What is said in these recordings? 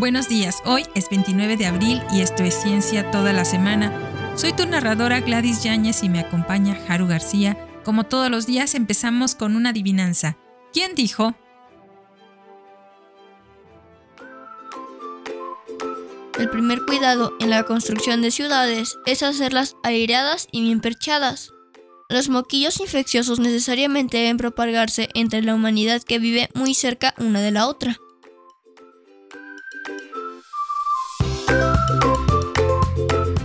Buenos días, hoy es 29 de abril y esto es Ciencia toda la semana. Soy tu narradora Gladys Yáñez y me acompaña Haru García. Como todos los días empezamos con una adivinanza. ¿Quién dijo? El primer cuidado en la construcción de ciudades es hacerlas aireadas y bien perchadas. Los moquillos infecciosos necesariamente deben propagarse entre la humanidad que vive muy cerca una de la otra.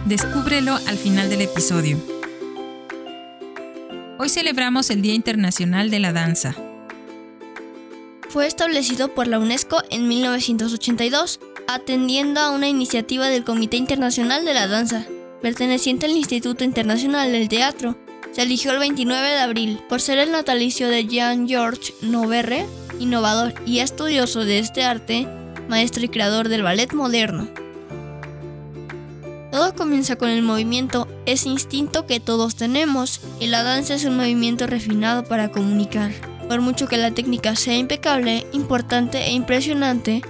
Descúbrelo al final del episodio. Hoy celebramos el Día Internacional de la Danza. Fue establecido por la UNESCO en 1982, atendiendo a una iniciativa del Comité Internacional de la Danza, perteneciente al Instituto Internacional del Teatro. Se eligió el 29 de abril por ser el natalicio de Jean-Georges Noverre, innovador y estudioso de este arte, maestro y creador del ballet moderno. Todo comienza con el movimiento, ese instinto que todos tenemos, y la danza es un movimiento refinado para comunicar. Por mucho que la técnica sea impecable, importante e impresionante,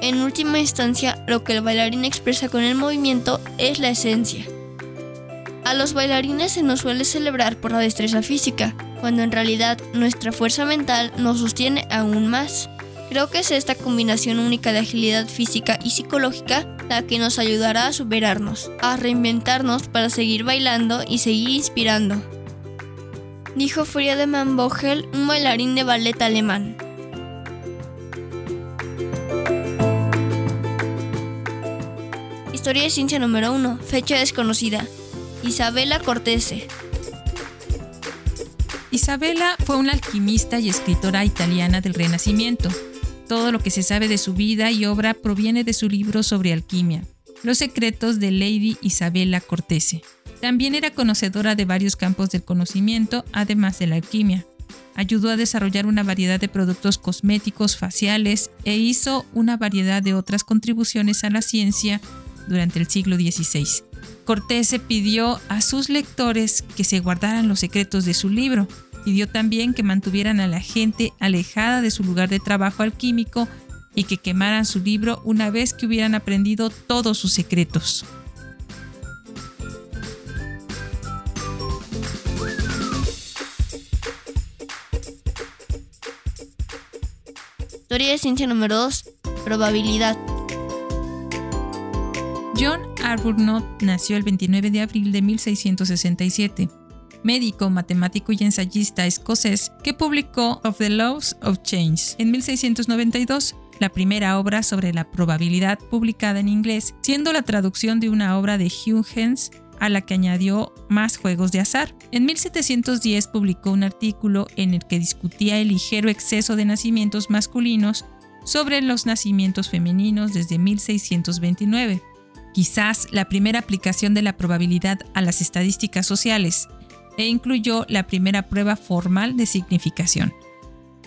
en última instancia lo que el bailarín expresa con el movimiento es la esencia. A los bailarines se nos suele celebrar por la destreza física, cuando en realidad nuestra fuerza mental nos sostiene aún más. Creo que es esta combinación única de agilidad física y psicológica la que nos ayudará a superarnos, a reinventarnos para seguir bailando y seguir inspirando. Dijo Friedemann Vogel, un bailarín de ballet alemán. Historia de ciencia número 1, fecha desconocida. Isabela Cortese. Isabela fue una alquimista y escritora italiana del Renacimiento. Todo lo que se sabe de su vida y obra proviene de su libro sobre alquimia, Los secretos de Lady Isabella Cortese. También era conocedora de varios campos del conocimiento, además de la alquimia. Ayudó a desarrollar una variedad de productos cosméticos faciales e hizo una variedad de otras contribuciones a la ciencia durante el siglo XVI. Cortese pidió a sus lectores que se guardaran los secretos de su libro, Pidió también que mantuvieran a la gente alejada de su lugar de trabajo alquímico y que quemaran su libro una vez que hubieran aprendido todos sus secretos. Historia de ciencia número 2. Probabilidad. John Arbuthnot nació el 29 de abril de 1667 médico, matemático y ensayista escocés que publicó Of the Laws of Change en 1692, la primera obra sobre la probabilidad publicada en inglés, siendo la traducción de una obra de Huygens a la que añadió más juegos de azar. En 1710 publicó un artículo en el que discutía el ligero exceso de nacimientos masculinos sobre los nacimientos femeninos desde 1629. Quizás la primera aplicación de la probabilidad a las estadísticas sociales, e incluyó la primera prueba formal de significación.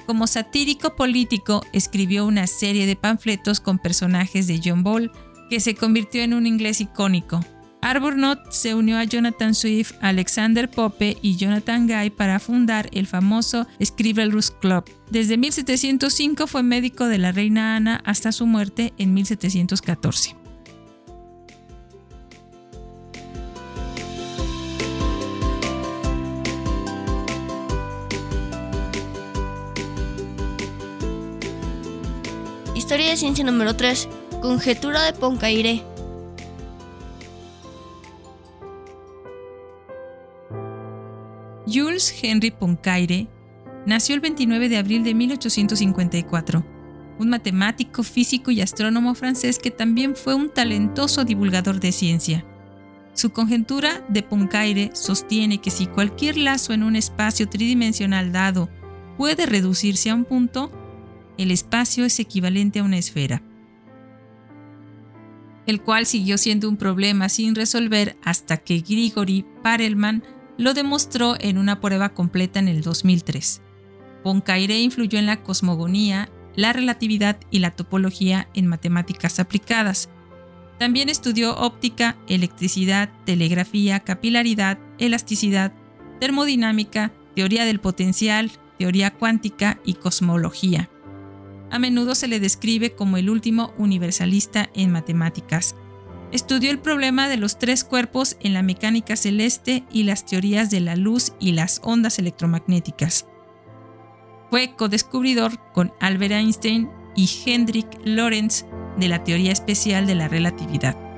Como satírico político, escribió una serie de panfletos con personajes de John Ball, que se convirtió en un inglés icónico. Arbuthnot se unió a Jonathan Swift, Alexander Pope y Jonathan Guy para fundar el famoso Scribner's Club. Desde 1705 fue médico de la reina Ana hasta su muerte en 1714. Historia de ciencia número 3. Conjetura de Poincaré. Jules Henry Poincaré nació el 29 de abril de 1854, un matemático, físico y astrónomo francés que también fue un talentoso divulgador de ciencia. Su conjetura de Poincaré sostiene que si cualquier lazo en un espacio tridimensional dado puede reducirse a un punto, el espacio es equivalente a una esfera, el cual siguió siendo un problema sin resolver hasta que Grigori Parelman lo demostró en una prueba completa en el 2003. Poincaré influyó en la cosmogonía, la relatividad y la topología en matemáticas aplicadas. También estudió óptica, electricidad, telegrafía, capilaridad, elasticidad, termodinámica, teoría del potencial, teoría cuántica y cosmología. A menudo se le describe como el último universalista en matemáticas. Estudió el problema de los tres cuerpos en la mecánica celeste y las teorías de la luz y las ondas electromagnéticas. Fue codescubridor con Albert Einstein y Hendrik Lorentz de la teoría especial de la relatividad.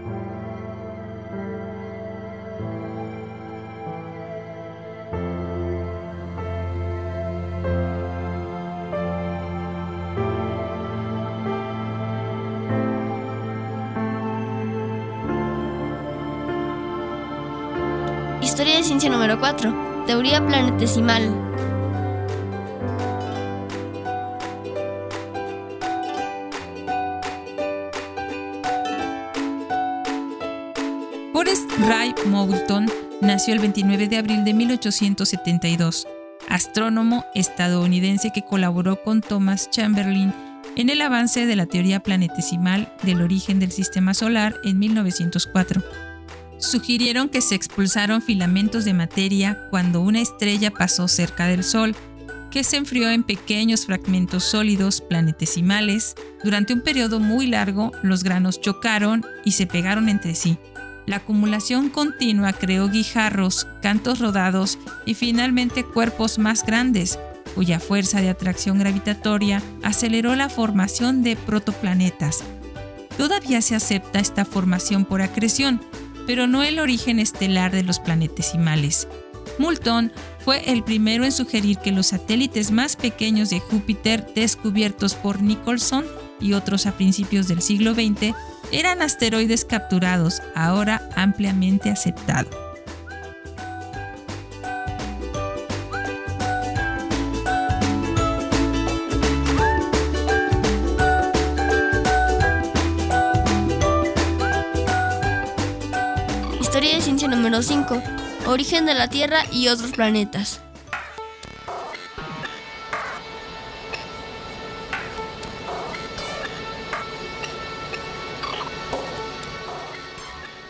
4. Teoría planetesimal. Forrest Ray Moulton nació el 29 de abril de 1872, astrónomo estadounidense que colaboró con Thomas Chamberlain en el avance de la teoría planetesimal del origen del sistema solar en 1904 sugirieron que se expulsaron filamentos de materia cuando una estrella pasó cerca del Sol, que se enfrió en pequeños fragmentos sólidos planetesimales. Durante un periodo muy largo, los granos chocaron y se pegaron entre sí. La acumulación continua creó guijarros, cantos rodados y finalmente cuerpos más grandes, cuya fuerza de atracción gravitatoria aceleró la formación de protoplanetas. Todavía se acepta esta formación por acreción, pero no el origen estelar de los planetesimales. Moulton fue el primero en sugerir que los satélites más pequeños de Júpiter descubiertos por Nicholson y otros a principios del siglo XX eran asteroides capturados, ahora ampliamente aceptado. Número 5. Origen de la Tierra y otros planetas.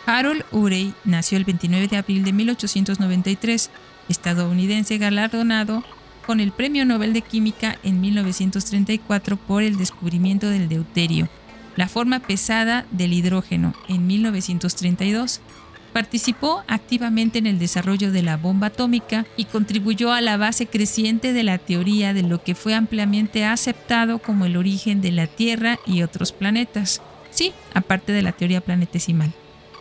Harold Urey nació el 29 de abril de 1893, estadounidense galardonado con el Premio Nobel de Química en 1934 por el descubrimiento del deuterio, la forma pesada del hidrógeno, en 1932 Participó activamente en el desarrollo de la bomba atómica y contribuyó a la base creciente de la teoría de lo que fue ampliamente aceptado como el origen de la Tierra y otros planetas. Sí, aparte de la teoría planetesimal.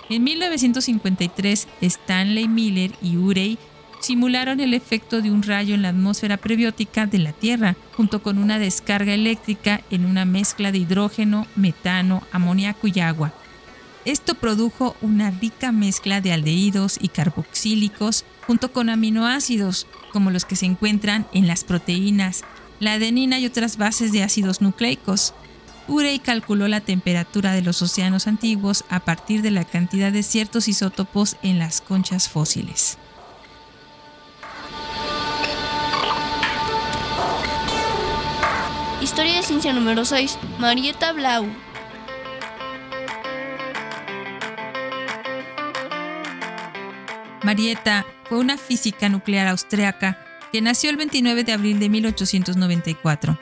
En 1953, Stanley Miller y Urey simularon el efecto de un rayo en la atmósfera prebiótica de la Tierra, junto con una descarga eléctrica en una mezcla de hidrógeno, metano, amoníaco y agua. Esto produjo una rica mezcla de aldehídos y carboxílicos junto con aminoácidos, como los que se encuentran en las proteínas, la adenina y otras bases de ácidos nucleicos. Urey calculó la temperatura de los océanos antiguos a partir de la cantidad de ciertos isótopos en las conchas fósiles. Historia de ciencia número 6. Marietta Blau. Marietta fue una física nuclear austriaca que nació el 29 de abril de 1894.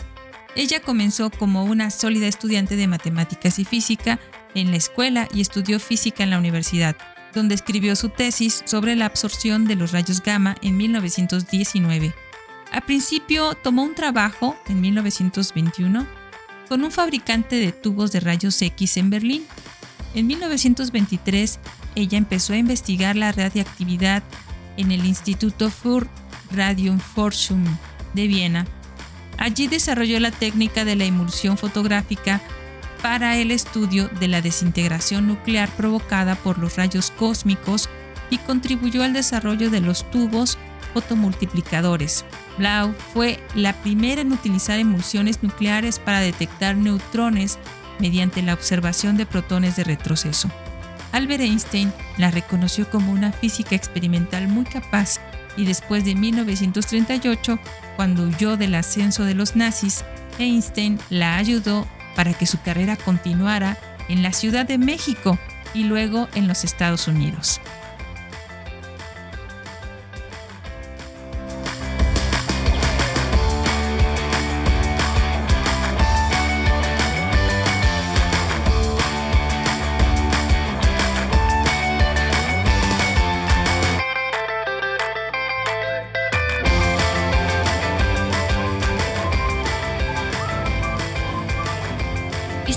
Ella comenzó como una sólida estudiante de matemáticas y física en la escuela y estudió física en la universidad, donde escribió su tesis sobre la absorción de los rayos gamma en 1919. A principio tomó un trabajo en 1921 con un fabricante de tubos de rayos X en Berlín. En 1923 ella empezó a investigar la radiactividad en el Instituto für Radiumforschung de Viena. Allí desarrolló la técnica de la emulsión fotográfica para el estudio de la desintegración nuclear provocada por los rayos cósmicos y contribuyó al desarrollo de los tubos fotomultiplicadores. Blau fue la primera en utilizar emulsiones nucleares para detectar neutrones mediante la observación de protones de retroceso. Albert Einstein la reconoció como una física experimental muy capaz y después de 1938, cuando huyó del ascenso de los nazis, Einstein la ayudó para que su carrera continuara en la Ciudad de México y luego en los Estados Unidos.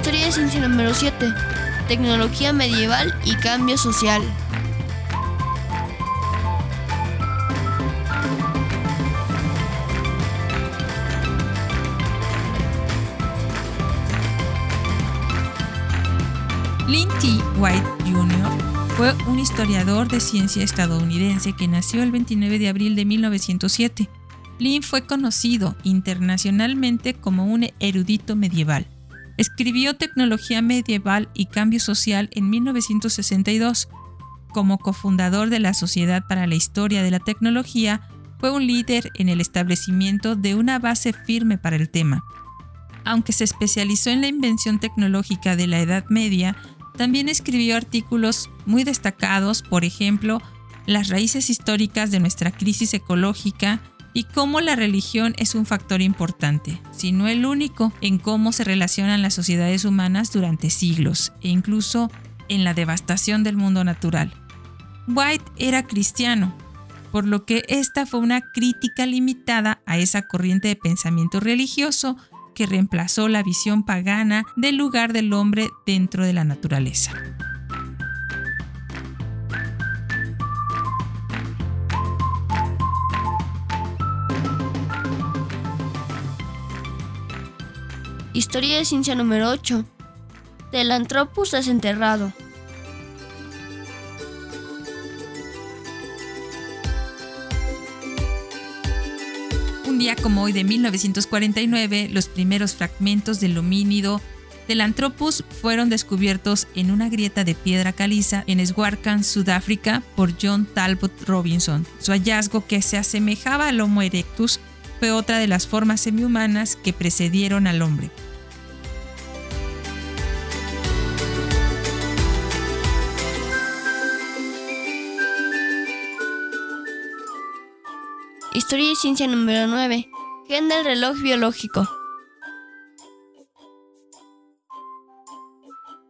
Ciencia número 7. Tecnología medieval y cambio social. Lynn T. White Jr. fue un historiador de ciencia estadounidense que nació el 29 de abril de 1907. Lynn fue conocido internacionalmente como un erudito medieval. Escribió Tecnología Medieval y Cambio Social en 1962. Como cofundador de la Sociedad para la Historia de la Tecnología, fue un líder en el establecimiento de una base firme para el tema. Aunque se especializó en la invención tecnológica de la Edad Media, también escribió artículos muy destacados, por ejemplo, las raíces históricas de nuestra crisis ecológica y cómo la religión es un factor importante, si no el único, en cómo se relacionan las sociedades humanas durante siglos e incluso en la devastación del mundo natural. White era cristiano, por lo que esta fue una crítica limitada a esa corriente de pensamiento religioso que reemplazó la visión pagana del lugar del hombre dentro de la naturaleza. Historia de ciencia número 8. Telanthropus desenterrado. Un día como hoy de 1949, los primeros fragmentos del homínido del Anthropus fueron descubiertos en una grieta de piedra caliza en Swartland, Sudáfrica, por John Talbot Robinson. Su hallazgo, que se asemejaba al Homo erectus, fue otra de las formas semihumanas que precedieron al hombre. Historia y ciencia número 9. Gen del reloj biológico.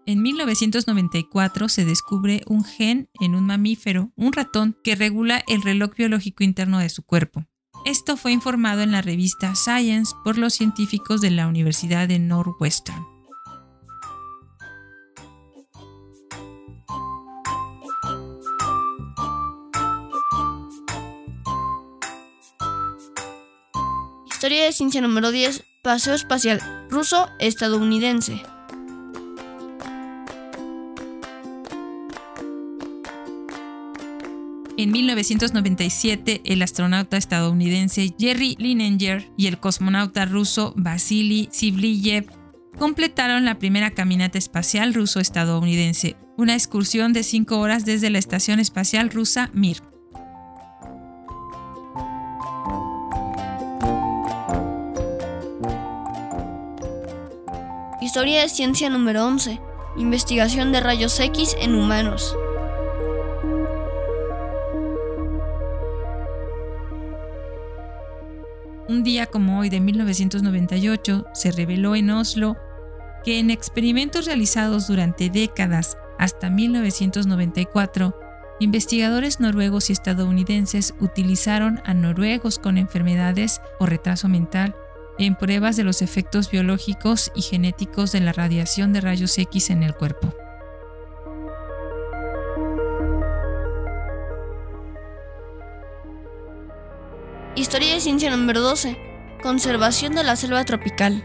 En 1994 se descubre un gen en un mamífero, un ratón, que regula el reloj biológico interno de su cuerpo. Esto fue informado en la revista Science por los científicos de la Universidad de Northwestern. Historia de ciencia número 10. Paseo espacial ruso-estadounidense. En 1997, el astronauta estadounidense Jerry Linenger y el cosmonauta ruso Vasily Sivlyev completaron la primera caminata espacial ruso-estadounidense, una excursión de cinco horas desde la Estación Espacial Rusa Mir. Historia de ciencia número 11. Investigación de rayos X en humanos. Un día como hoy de 1998 se reveló en Oslo que en experimentos realizados durante décadas hasta 1994, investigadores noruegos y estadounidenses utilizaron a noruegos con enfermedades o retraso mental en pruebas de los efectos biológicos y genéticos de la radiación de rayos X en el cuerpo. Historia de ciencia número 12. Conservación de la selva tropical.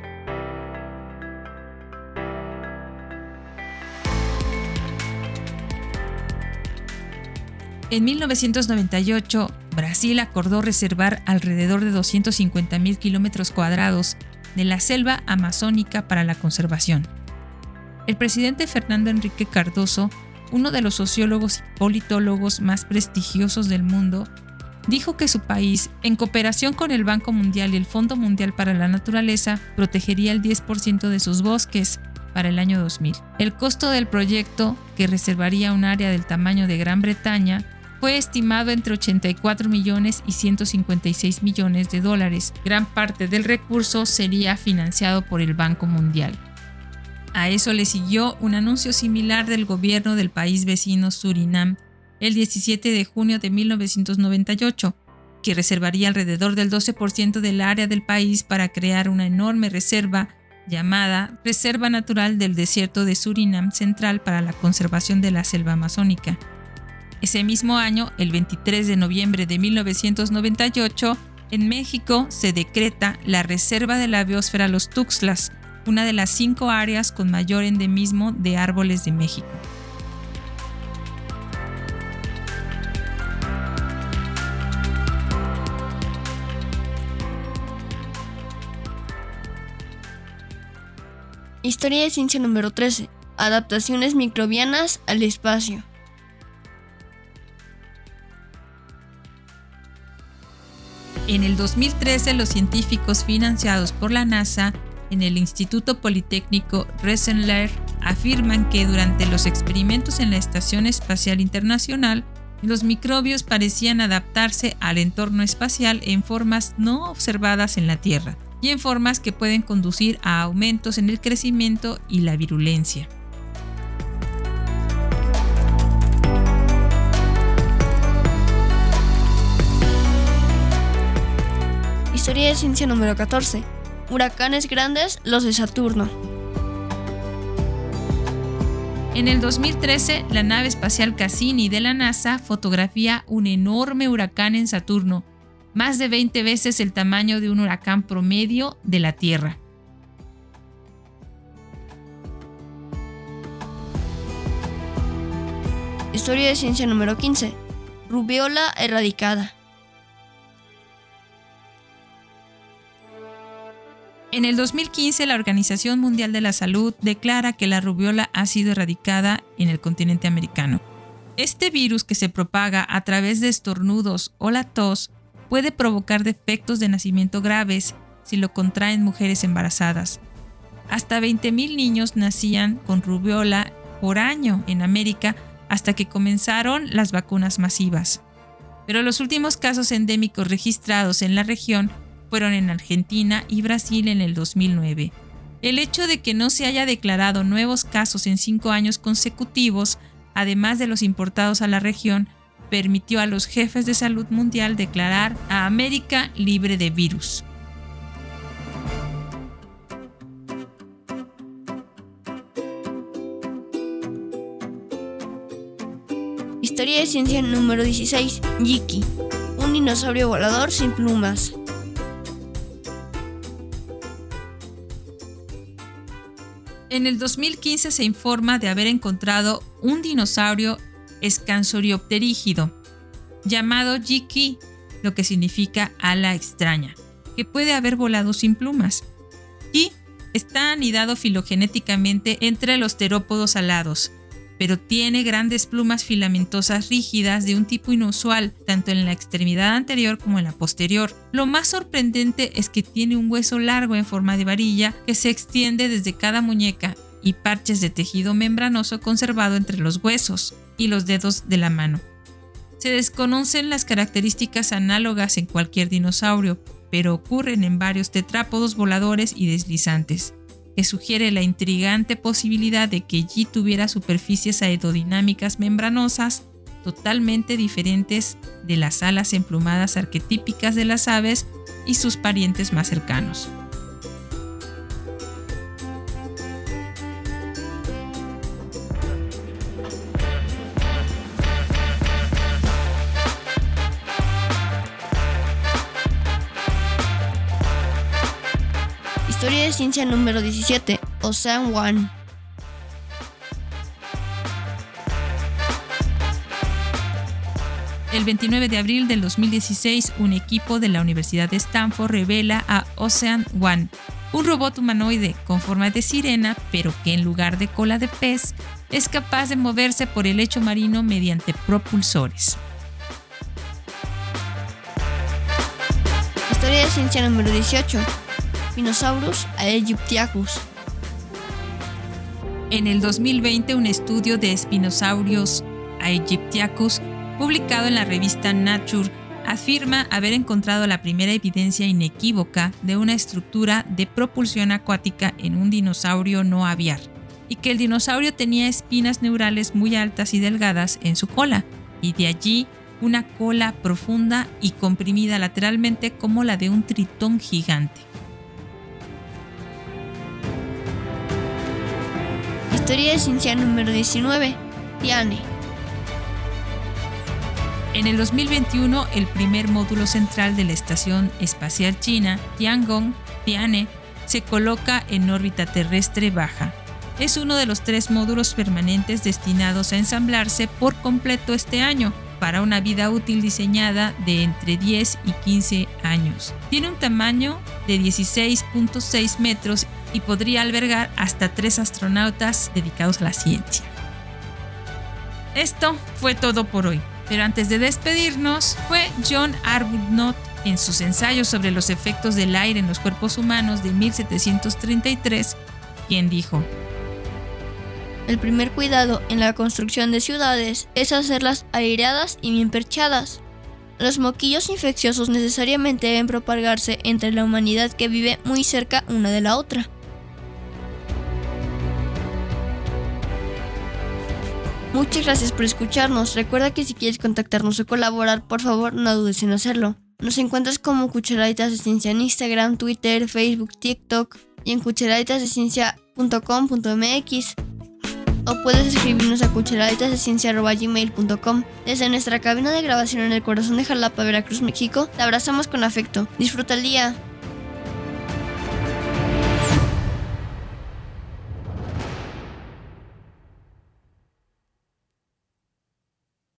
En 1998, Brasil acordó reservar alrededor de 250.000 kilómetros cuadrados de la selva amazónica para la conservación. El presidente Fernando Enrique Cardoso, uno de los sociólogos y politólogos más prestigiosos del mundo, dijo que su país, en cooperación con el Banco Mundial y el Fondo Mundial para la Naturaleza, protegería el 10% de sus bosques para el año 2000. El costo del proyecto, que reservaría un área del tamaño de Gran Bretaña, fue estimado entre 84 millones y 156 millones de dólares. Gran parte del recurso sería financiado por el Banco Mundial. A eso le siguió un anuncio similar del gobierno del país vecino Surinam el 17 de junio de 1998, que reservaría alrededor del 12% del área del país para crear una enorme reserva llamada Reserva Natural del Desierto de Surinam Central para la Conservación de la Selva Amazónica. Ese mismo año, el 23 de noviembre de 1998, en México se decreta la Reserva de la Biosfera Los Tuxtlas, una de las cinco áreas con mayor endemismo de árboles de México. Historia de ciencia número 13. Adaptaciones microbianas al espacio. En el 2013, los científicos financiados por la NASA en el Instituto Politécnico Rensselaer afirman que durante los experimentos en la Estación Espacial Internacional, los microbios parecían adaptarse al entorno espacial en formas no observadas en la Tierra y en formas que pueden conducir a aumentos en el crecimiento y la virulencia. De ciencia número 14. Huracanes grandes, los de Saturno. En el 2013, la nave espacial Cassini de la NASA fotografía un enorme huracán en Saturno, más de 20 veces el tamaño de un huracán promedio de la Tierra. Historia de ciencia número 15. Rubiola erradicada. En el 2015, la Organización Mundial de la Salud declara que la rubiola ha sido erradicada en el continente americano. Este virus que se propaga a través de estornudos o la tos puede provocar defectos de nacimiento graves si lo contraen mujeres embarazadas. Hasta 20.000 niños nacían con rubiola por año en América hasta que comenzaron las vacunas masivas. Pero los últimos casos endémicos registrados en la región fueron en Argentina y Brasil en el 2009. El hecho de que no se haya declarado nuevos casos en cinco años consecutivos, además de los importados a la región, permitió a los jefes de salud mundial declarar a América libre de virus. Historia de ciencia número 16. Yiki. Un dinosaurio volador sin plumas. En el 2015 se informa de haber encontrado un dinosaurio escansoriopterígido llamado Jiki, lo que significa ala extraña, que puede haber volado sin plumas. Y está anidado filogenéticamente entre los terópodos alados, pero tiene grandes plumas filamentosas rígidas de un tipo inusual, tanto en la extremidad anterior como en la posterior. Lo más sorprendente es que tiene un hueso largo en forma de varilla que se extiende desde cada muñeca y parches de tejido membranoso conservado entre los huesos y los dedos de la mano. Se desconocen las características análogas en cualquier dinosaurio, pero ocurren en varios tetrápodos voladores y deslizantes que sugiere la intrigante posibilidad de que G tuviera superficies aerodinámicas membranosas totalmente diferentes de las alas emplumadas arquetípicas de las aves y sus parientes más cercanos. Historia de ciencia número 17. Ocean One. El 29 de abril del 2016, un equipo de la Universidad de Stanford revela a Ocean One, un robot humanoide con forma de sirena, pero que en lugar de cola de pez, es capaz de moverse por el lecho marino mediante propulsores. Historia de ciencia número 18. Spinosaurus aegyptiacus. En el 2020, un estudio de Spinosaurus aegyptiacus, publicado en la revista Nature, afirma haber encontrado la primera evidencia inequívoca de una estructura de propulsión acuática en un dinosaurio no aviar, y que el dinosaurio tenía espinas neurales muy altas y delgadas en su cola, y de allí una cola profunda y comprimida lateralmente como la de un tritón gigante. Teoría de ciencia número 19. Tiane. En el 2021, el primer módulo central de la Estación Espacial China, Tiangong, Tiane, se coloca en órbita terrestre baja. Es uno de los tres módulos permanentes destinados a ensamblarse por completo este año, para una vida útil diseñada de entre 10 y 15 años. Tiene un tamaño de 16.6 metros y podría albergar hasta tres astronautas dedicados a la ciencia. Esto fue todo por hoy, pero antes de despedirnos, fue John Arbuthnot en sus ensayos sobre los efectos del aire en los cuerpos humanos de 1733 quien dijo, el primer cuidado en la construcción de ciudades es hacerlas aireadas y bien perchadas. Los moquillos infecciosos necesariamente deben propagarse entre la humanidad que vive muy cerca una de la otra. Muchas gracias por escucharnos. Recuerda que si quieres contactarnos o colaborar, por favor no dudes en hacerlo. Nos encuentras como Cucharaditas de Ciencia en Instagram, Twitter, Facebook, TikTok y en cucharaditasdeciencia.com.mx o puedes escribirnos a cucharaditasdeciencia.gmail.com. Desde nuestra cabina de grabación en el corazón de Jalapa, Veracruz, México, te abrazamos con afecto. Disfruta el día.